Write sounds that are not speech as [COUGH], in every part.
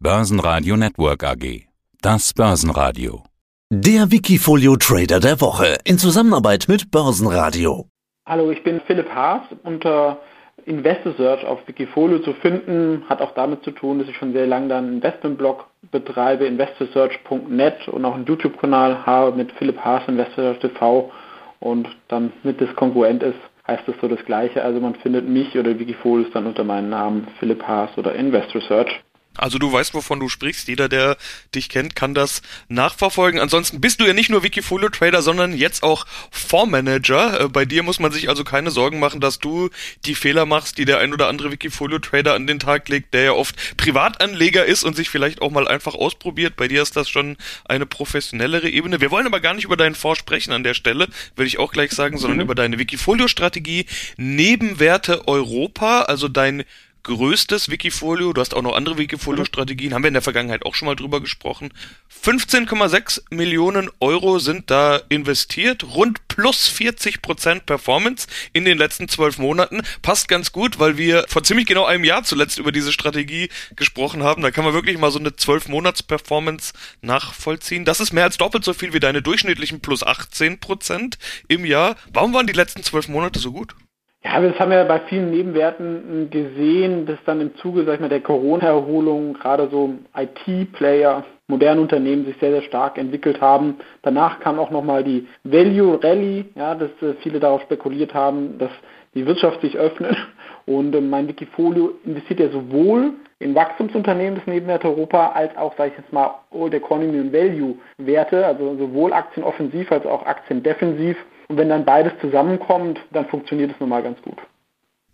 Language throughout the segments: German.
Börsenradio Network AG. Das Börsenradio. Der Wikifolio Trader der Woche in Zusammenarbeit mit Börsenradio. Hallo, ich bin Philipp Haas unter Investor Search auf Wikifolio zu finden. Hat auch damit zu tun, dass ich schon sehr lange dann einen Investmentblog betreibe, investorsearch.net und auch einen YouTube-Kanal habe mit Philipp Haas Investor TV und dann mit das kongruent ist, heißt das so das gleiche. Also man findet mich oder Wikifolio dann unter meinem Namen Philipp Haas oder Investor Search. Also du weißt, wovon du sprichst. Jeder, der dich kennt, kann das nachverfolgen. Ansonsten bist du ja nicht nur Wikifolio Trader, sondern jetzt auch Fondsmanager. Äh, bei dir muss man sich also keine Sorgen machen, dass du die Fehler machst, die der ein oder andere Wikifolio Trader an den Tag legt, der ja oft Privatanleger ist und sich vielleicht auch mal einfach ausprobiert. Bei dir ist das schon eine professionellere Ebene. Wir wollen aber gar nicht über deinen Fonds sprechen an der Stelle, will ich auch gleich sagen, sondern mhm. über deine Wikifolio Strategie Nebenwerte Europa, also dein größtes Wikifolio. Du hast auch noch andere Wikifolio-Strategien, haben wir in der Vergangenheit auch schon mal drüber gesprochen. 15,6 Millionen Euro sind da investiert, rund plus 40 Prozent Performance in den letzten zwölf Monaten. Passt ganz gut, weil wir vor ziemlich genau einem Jahr zuletzt über diese Strategie gesprochen haben. Da kann man wirklich mal so eine zwölf Monats Performance nachvollziehen. Das ist mehr als doppelt so viel wie deine durchschnittlichen plus 18 Prozent im Jahr. Warum waren die letzten zwölf Monate so gut? Ja, das haben wir bei vielen Nebenwerten gesehen, dass dann im Zuge sag ich mal, der Corona-Erholung gerade so IT-Player, moderne Unternehmen sich sehr, sehr stark entwickelt haben. Danach kam auch nochmal die Value Rally, ja, dass äh, viele darauf spekuliert haben, dass die Wirtschaft sich öffnet. Und äh, mein Wikifolio investiert ja sowohl in Wachstumsunternehmen des Nebenwerte Europa als auch, sage ich jetzt mal, Old Economy und Value Werte, also sowohl Aktien offensiv als auch Aktien defensiv. Und wenn dann beides zusammenkommt, dann funktioniert es normal ganz gut.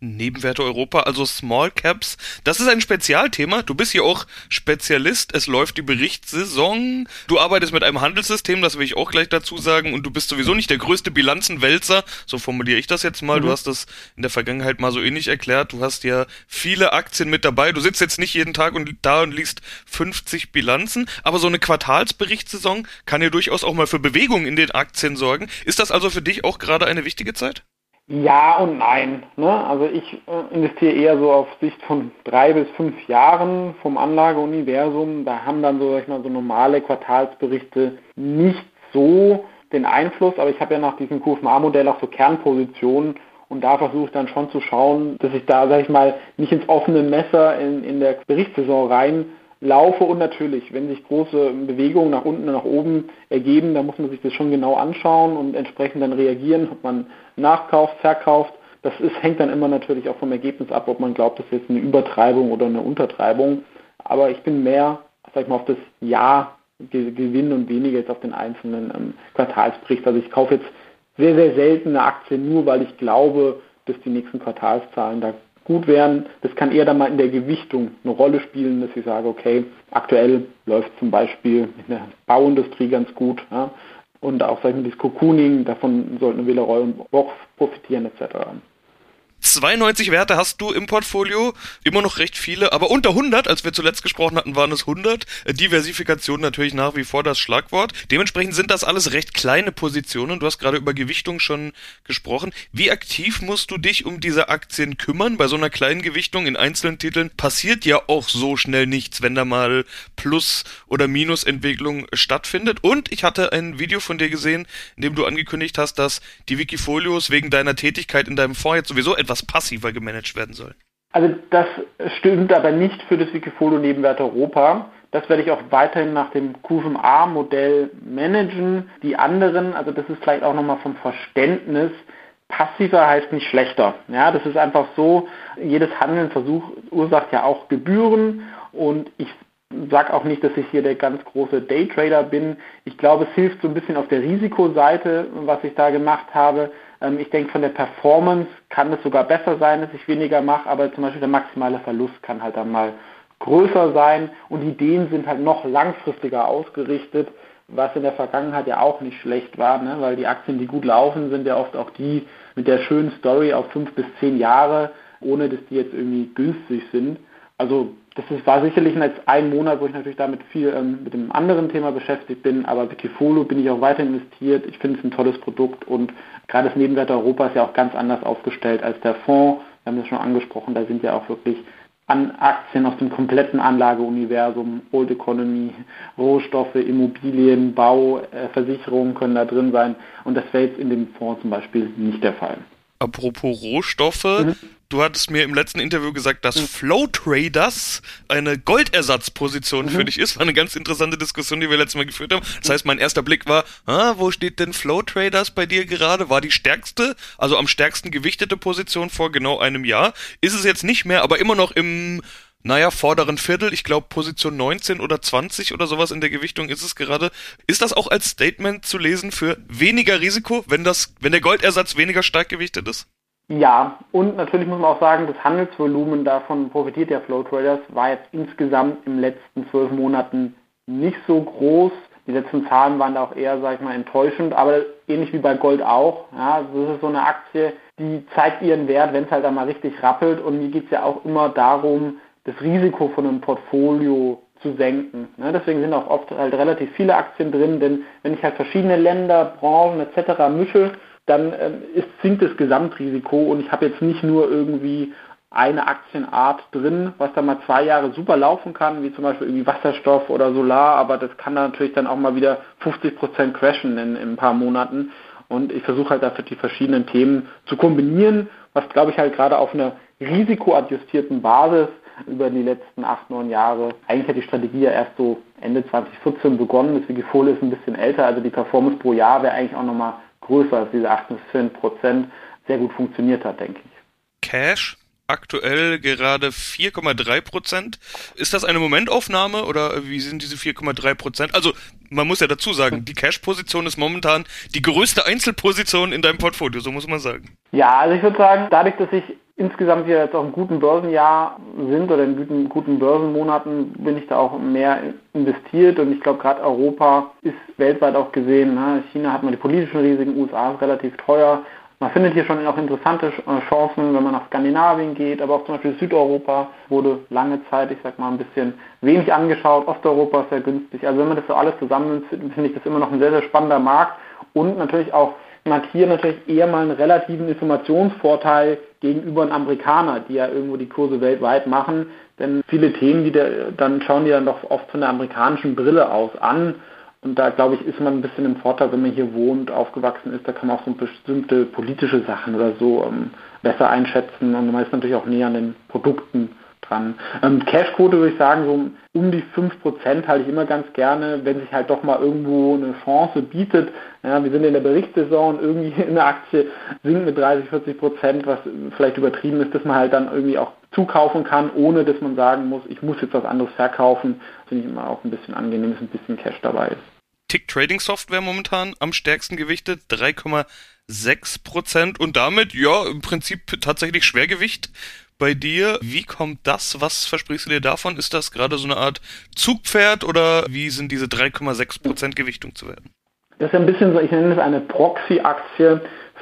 Nebenwerte Europa, also Small Caps. Das ist ein Spezialthema. Du bist hier auch Spezialist. Es läuft die Berichtssaison. Du arbeitest mit einem Handelssystem, das will ich auch gleich dazu sagen. Und du bist sowieso nicht der größte Bilanzenwälzer. So formuliere ich das jetzt mal. Mhm. Du hast das in der Vergangenheit mal so ähnlich erklärt. Du hast ja viele Aktien mit dabei. Du sitzt jetzt nicht jeden Tag und da und liest 50 Bilanzen. Aber so eine Quartalsberichtssaison kann ja durchaus auch mal für Bewegung in den Aktien sorgen. Ist das also für dich auch gerade eine wichtige Zeit? Ja und nein. Ne? Also ich äh, investiere eher so auf Sicht von drei bis fünf Jahren vom Anlageuniversum. Da haben dann so, sag ich mal, so normale Quartalsberichte nicht so den Einfluss, aber ich habe ja nach diesem QFMA-Modell auch so Kernpositionen und da versuche ich dann schon zu schauen, dass ich da, sag ich mal, nicht ins offene Messer in, in der Berichtssaison rein laufe und natürlich, wenn sich große Bewegungen nach unten und nach oben ergeben, dann muss man sich das schon genau anschauen und entsprechend dann reagieren, ob man nachkauft, verkauft. Das ist, hängt dann immer natürlich auch vom Ergebnis ab, ob man glaubt, das ist jetzt eine Übertreibung oder eine Untertreibung. Aber ich bin mehr, sag ich mal, auf das Jahr gewinnen und weniger jetzt auf den einzelnen ähm, Quartalsbericht. Also ich kaufe jetzt sehr, sehr selten eine Aktie nur, weil ich glaube, dass die nächsten Quartalszahlen da gut wären. Das kann eher dann mal in der Gewichtung eine Rolle spielen, dass ich sage, okay, aktuell läuft zum Beispiel in der Bauindustrie ganz gut. Ja, und auch sag ich mal, das Cocooning, davon sollten Villeroy und Boch profitieren etc. 92 Werte hast du im Portfolio, immer noch recht viele, aber unter 100, als wir zuletzt gesprochen hatten, waren es 100. Diversifikation natürlich nach wie vor das Schlagwort. Dementsprechend sind das alles recht kleine Positionen. Du hast gerade über Gewichtung schon gesprochen. Wie aktiv musst du dich um diese Aktien kümmern? Bei so einer kleinen Gewichtung in einzelnen Titeln passiert ja auch so schnell nichts, wenn da mal Plus- oder Minusentwicklung stattfindet. Und ich hatte ein Video von dir gesehen, in dem du angekündigt hast, dass die Wikifolios wegen deiner Tätigkeit in deinem Fonds jetzt sowieso etwas etwas passiver gemanagt werden soll. Also das stimmt aber nicht für das Wikifolio Nebenwert Europa. Das werde ich auch weiterhin nach dem QFMA-Modell managen. Die anderen, also das ist vielleicht auch nochmal vom Verständnis, passiver heißt nicht schlechter. Ja, das ist einfach so, jedes Handeln verursacht ja auch Gebühren und ich sage auch nicht, dass ich hier der ganz große Daytrader bin. Ich glaube, es hilft so ein bisschen auf der Risikoseite, was ich da gemacht habe. Ähm, ich denke, von der Performance kann es sogar besser sein, dass ich weniger mache, aber zum Beispiel der maximale Verlust kann halt dann mal größer sein und die Ideen sind halt noch langfristiger ausgerichtet, was in der Vergangenheit ja auch nicht schlecht war, ne? weil die Aktien, die gut laufen, sind ja oft auch die mit der schönen Story auf fünf bis zehn Jahre, ohne dass die jetzt irgendwie günstig sind. Also das ist, war sicherlich jetzt ein Monat, wo ich natürlich damit viel ähm, mit dem anderen Thema beschäftigt bin, aber Wikifolio bin ich auch weiter investiert. Ich finde es ein tolles Produkt und gerade das Nebenwert Europa ist ja auch ganz anders aufgestellt als der Fonds. Wir haben das schon angesprochen, da sind ja auch wirklich an Aktien aus dem kompletten Anlageuniversum, Old Economy, Rohstoffe, Immobilien, Bau, äh, Versicherungen können da drin sein. Und das wäre jetzt in dem Fonds zum Beispiel nicht der Fall. Apropos Rohstoffe, mhm. Du hattest mir im letzten Interview gesagt, dass mhm. Flow Traders eine Goldersatzposition mhm. für dich ist. War eine ganz interessante Diskussion, die wir letztes Mal geführt haben. Das heißt, mein erster Blick war, ah, wo steht denn Flow Traders bei dir gerade? War die stärkste, also am stärksten gewichtete Position vor genau einem Jahr. Ist es jetzt nicht mehr, aber immer noch im naja, vorderen Viertel, ich glaube Position 19 oder 20 oder sowas in der Gewichtung ist es gerade. Ist das auch als Statement zu lesen für weniger Risiko, wenn das, wenn der Goldersatz weniger stark gewichtet ist? Ja, und natürlich muss man auch sagen, das Handelsvolumen davon profitiert der Flow Traders, war jetzt insgesamt im letzten zwölf Monaten nicht so groß. Die letzten Zahlen waren da auch eher, sag ich mal, enttäuschend, aber ähnlich wie bei Gold auch. Ja, das ist so eine Aktie, die zeigt ihren Wert, wenn es halt einmal richtig rappelt. Und mir geht es ja auch immer darum, das Risiko von einem Portfolio zu senken. Ne? Deswegen sind auch oft halt relativ viele Aktien drin, denn wenn ich halt verschiedene Länder, Branchen etc. mische, dann ähm, ist, sinkt das Gesamtrisiko und ich habe jetzt nicht nur irgendwie eine Aktienart drin, was dann mal zwei Jahre super laufen kann, wie zum Beispiel irgendwie Wasserstoff oder Solar, aber das kann dann natürlich dann auch mal wieder 50 Prozent crashen in, in ein paar Monaten. Und ich versuche halt dafür die verschiedenen Themen zu kombinieren, was glaube ich halt gerade auf einer risikoadjustierten Basis über die letzten acht, neun Jahre. Eigentlich hat die Strategie ja erst so Ende 2014 begonnen. Das Wikifolio ist ein bisschen älter, also die Performance pro Jahr wäre eigentlich auch nochmal größer als diese 8 bis 10 Prozent. Sehr gut funktioniert hat, denke ich. Cash aktuell gerade 4,3 Prozent. Ist das eine Momentaufnahme oder wie sind diese 4,3 Prozent? Also man muss ja dazu sagen, die Cash-Position ist momentan die größte Einzelposition in deinem Portfolio, so muss man sagen. Ja, also ich würde sagen, dadurch, dass ich insgesamt hier jetzt auch im guten Börsenjahr sind oder in guten, guten Börsenmonaten bin ich da auch mehr investiert und ich glaube gerade Europa ist weltweit auch gesehen. Ne? China hat man die politischen Risiken, USA ist relativ teuer. Man findet hier schon auch interessante äh, Chancen, wenn man nach Skandinavien geht, aber auch zum Beispiel Südeuropa wurde lange Zeit, ich sag mal, ein bisschen wenig angeschaut. Osteuropa ist sehr günstig. Also wenn man das so alles zusammennimmt, finde ich das immer noch ein sehr, sehr spannender Markt und natürlich auch man hat hier natürlich eher mal einen relativen Informationsvorteil gegenüber einem Amerikaner, die ja irgendwo die Kurse weltweit machen. Denn viele Themen, die da, dann schauen die dann doch oft von der amerikanischen Brille aus an. Und da, glaube ich, ist man ein bisschen im Vorteil, wenn man hier wohnt, aufgewachsen ist. Da kann man auch so bestimmte politische Sachen oder so ähm, besser einschätzen. Und man ist natürlich auch näher an den Produkten dran. Ähm, Cashquote würde ich sagen, so um die 5% halte ich immer ganz gerne, wenn sich halt doch mal irgendwo eine Chance bietet. Ja, wir sind in der Berichtssaison irgendwie [LAUGHS] eine Aktie sinkt mit 30, 40 Prozent, was vielleicht übertrieben ist, dass man halt dann irgendwie auch zukaufen kann, ohne dass man sagen muss, ich muss jetzt was anderes verkaufen. Finde ich immer auch ein bisschen angenehm, dass ein bisschen Cash dabei ist. Tick Trading Software momentan am stärksten gewichtet, 3,6 Prozent und damit, ja, im Prinzip tatsächlich Schwergewicht bei dir. Wie kommt das? Was versprichst du dir davon? Ist das gerade so eine Art Zugpferd oder wie sind diese 3,6% Gewichtung zu werden? Das ist ein bisschen so, ich nenne es eine Proxy-Aktie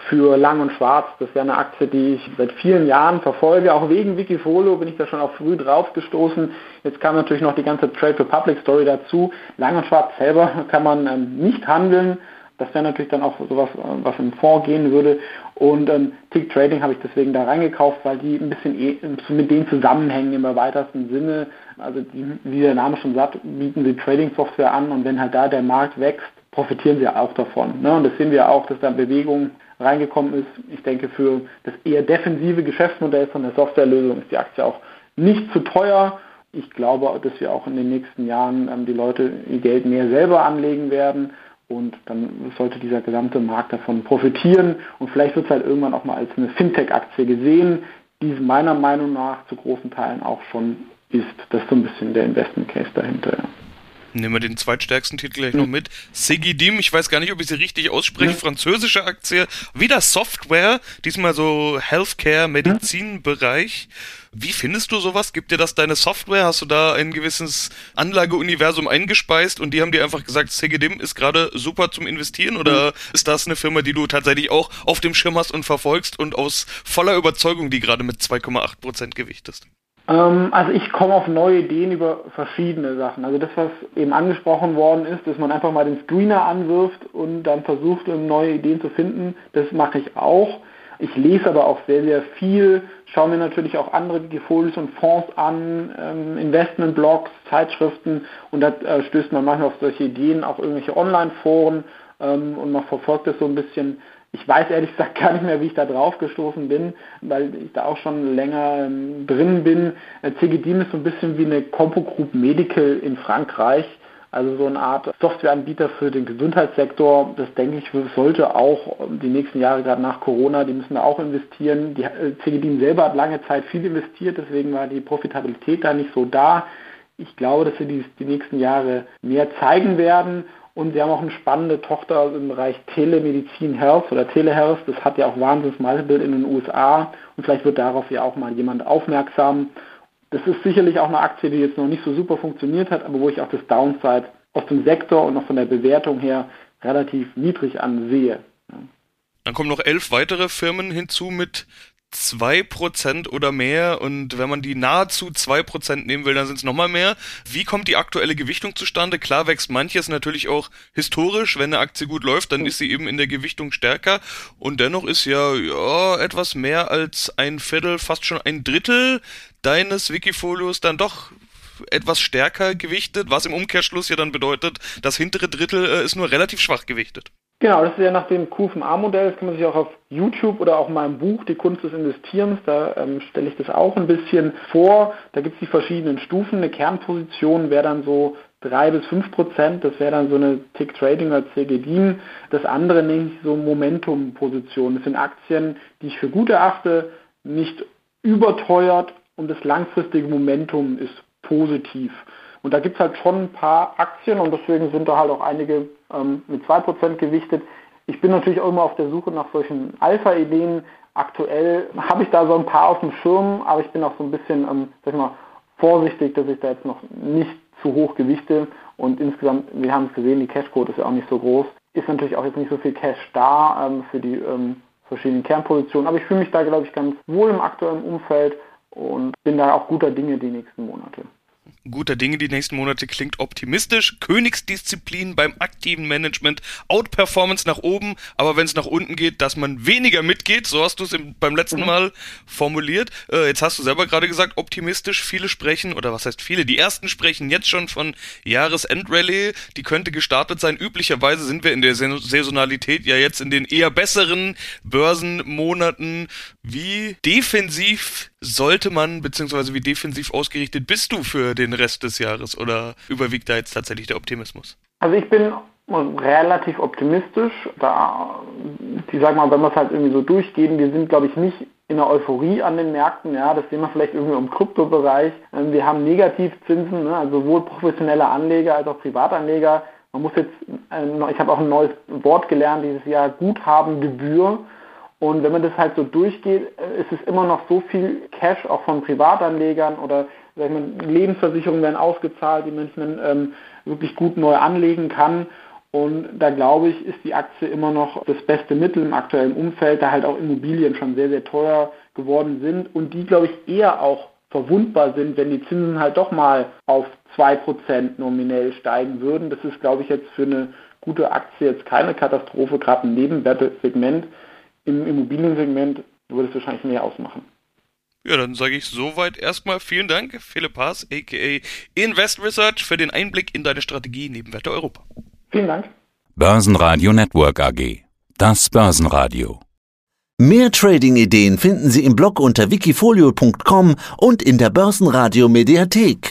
für Lang und Schwarz. Das wäre eine Aktie, die ich seit vielen Jahren verfolge. Auch wegen Wikifolio bin ich da schon auch früh drauf gestoßen. Jetzt kam natürlich noch die ganze Trade Republic Story dazu. Lang und Schwarz selber [LAUGHS] kann man ähm, nicht handeln. Das wäre natürlich dann auch sowas, äh, was im Fonds gehen würde. Und ähm, Tick Trading habe ich deswegen da reingekauft, weil die ein bisschen e mit denen zusammenhängen im weitesten Sinne. Also die, wie der Name schon sagt, bieten sie Trading-Software an und wenn halt da der Markt wächst, profitieren sie auch davon. Ne? Und das sehen wir auch, dass da Bewegung reingekommen ist. Ich denke, für das eher defensive Geschäftsmodell von der Softwarelösung ist die Aktie auch nicht zu teuer. Ich glaube, dass wir auch in den nächsten Jahren ähm, die Leute ihr Geld mehr selber anlegen werden und dann sollte dieser gesamte Markt davon profitieren und vielleicht wird es halt irgendwann auch mal als eine Fintech-Aktie gesehen, die meiner Meinung nach zu großen Teilen auch schon ist. Das ist so ein bisschen der Investment Case dahinter. Ja. Nehmen wir den zweitstärksten Titel gleich noch mit. Segidim, ich weiß gar nicht, ob ich sie richtig ausspreche, französische Aktie, wieder Software, diesmal so Healthcare, Medizinbereich. Wie findest du sowas? Gibt dir das deine Software? Hast du da ein gewisses Anlageuniversum eingespeist und die haben dir einfach gesagt, Segidim ist gerade super zum Investieren oder ist das eine Firma, die du tatsächlich auch auf dem Schirm hast und verfolgst und aus voller Überzeugung die gerade mit 2,8% gewichtest? Ähm, also ich komme auf neue Ideen über verschiedene Sachen. Also das, was eben angesprochen worden ist, dass man einfach mal den Screener anwirft und dann versucht, neue Ideen zu finden, das mache ich auch. Ich lese aber auch sehr, sehr viel, schaue mir natürlich auch andere Wikifolios und Fonds an, ähm, Investmentblogs, Zeitschriften und da äh, stößt man manchmal auf solche Ideen, auch irgendwelche Online-Foren ähm, und man verfolgt das so ein bisschen. Ich weiß ehrlich gesagt gar nicht mehr, wie ich da drauf gestoßen bin, weil ich da auch schon länger ähm, drin bin. Äh, CGDIM ist so ein bisschen wie eine Compo Group Medical in Frankreich. Also so eine Art Softwareanbieter für den Gesundheitssektor, das denke ich, sollte auch die nächsten Jahre, gerade nach Corona, die müssen da auch investieren. Die äh, CGDIM selber hat lange Zeit viel investiert, deswegen war die Profitabilität da nicht so da. Ich glaube, dass sie die, die nächsten Jahre mehr zeigen werden. Und sie haben auch eine spannende Tochter im Bereich Telemedizin Health oder Telehealth. Das hat ja auch wahnsinns Multiple in den USA. Und vielleicht wird darauf ja auch mal jemand aufmerksam. Das ist sicherlich auch eine Aktie, die jetzt noch nicht so super funktioniert hat, aber wo ich auch das Downside aus dem Sektor und auch von der Bewertung her relativ niedrig ansehe. Dann kommen noch elf weitere Firmen hinzu mit zwei Prozent oder mehr und wenn man die nahezu zwei Prozent nehmen will, dann sind es nochmal mehr. Wie kommt die aktuelle Gewichtung zustande? Klar wächst manches natürlich auch historisch. Wenn eine Aktie gut läuft, dann ist sie eben in der Gewichtung stärker und dennoch ist ja, ja etwas mehr als ein Viertel, fast schon ein Drittel deines Wikifolios dann doch etwas stärker gewichtet, was im Umkehrschluss ja dann bedeutet, das hintere Drittel äh, ist nur relativ schwach gewichtet. Genau, das ist ja nach dem QFMA-Modell, das kann man sich auch auf YouTube oder auch in meinem Buch Die Kunst des Investierens, da ähm, stelle ich das auch ein bisschen vor. Da gibt es die verschiedenen Stufen. Eine Kernposition wäre dann so 3 bis 5 Prozent, das wäre dann so eine Tick Trading oder CGDIN. Das andere nenne ich so Momentum-Positionen. Das sind Aktien, die ich für gut erachte, nicht überteuert und das langfristige Momentum ist positiv. Und da gibt es halt schon ein paar Aktien und deswegen sind da halt auch einige ähm, mit 2% gewichtet. Ich bin natürlich auch immer auf der Suche nach solchen Alpha-Ideen. Aktuell habe ich da so ein paar auf dem Schirm, aber ich bin auch so ein bisschen, ähm, sag ich mal, vorsichtig, dass ich da jetzt noch nicht zu hoch gewichte. Und insgesamt, wir haben es gesehen, die Cashquote ist ja auch nicht so groß. Ist natürlich auch jetzt nicht so viel Cash da ähm, für die ähm, verschiedenen Kernpositionen. Aber ich fühle mich da, glaube ich, ganz wohl im aktuellen Umfeld und bin da auch guter Dinge die nächsten Monate guter Dinge die nächsten Monate klingt optimistisch. Königsdisziplin beim aktiven Management, Outperformance nach oben, aber wenn es nach unten geht, dass man weniger mitgeht, so hast du es beim letzten. Mal formuliert. Äh, jetzt hast du selber gerade gesagt, optimistisch, viele sprechen, oder was heißt viele, die ersten sprechen jetzt schon von Jahresendrallye, die könnte gestartet sein. Üblicherweise sind wir in der Saisonalität ja jetzt in den eher besseren Börsenmonaten. Wie defensiv sollte man, beziehungsweise wie defensiv ausgerichtet bist du für den Rest des Jahres oder überwiegt da jetzt tatsächlich der Optimismus? Also ich bin relativ optimistisch. Da, die sagen mal, wenn wir es halt irgendwie so durchgehen, wir sind, glaube ich, nicht in der Euphorie an den Märkten. Ja, das sehen wir vielleicht irgendwie im Kryptobereich. Ähm, wir haben Negativzinsen, ne, also sowohl professionelle Anleger als auch Privatanleger. Man muss jetzt, äh, ich habe auch ein neues Wort gelernt dieses Jahr, Guthabengebühr. Und wenn man das halt so durchgeht, äh, ist es immer noch so viel Cash auch von Privatanlegern oder sag ich mal, Lebensversicherungen werden ausgezahlt, die man ähm, wirklich gut neu anlegen kann. Und da glaube ich, ist die Aktie immer noch das beste Mittel im aktuellen Umfeld, da halt auch Immobilien schon sehr, sehr teuer geworden sind und die, glaube ich, eher auch verwundbar sind, wenn die Zinsen halt doch mal auf 2% nominell steigen würden. Das ist, glaube ich, jetzt für eine gute Aktie jetzt keine Katastrophe, gerade im Nebenwertesegment. Im Immobiliensegment würde es wahrscheinlich mehr ausmachen. Ja, dann sage ich soweit erstmal vielen Dank, Philipp Haas, aka Invest Research, für den Einblick in deine Strategie Nebenwerte Europa. Vielen Dank. Börsenradio Network AG. Das Börsenradio. Mehr Trading-Ideen finden Sie im Blog unter wikifolio.com und in der Börsenradio Mediathek.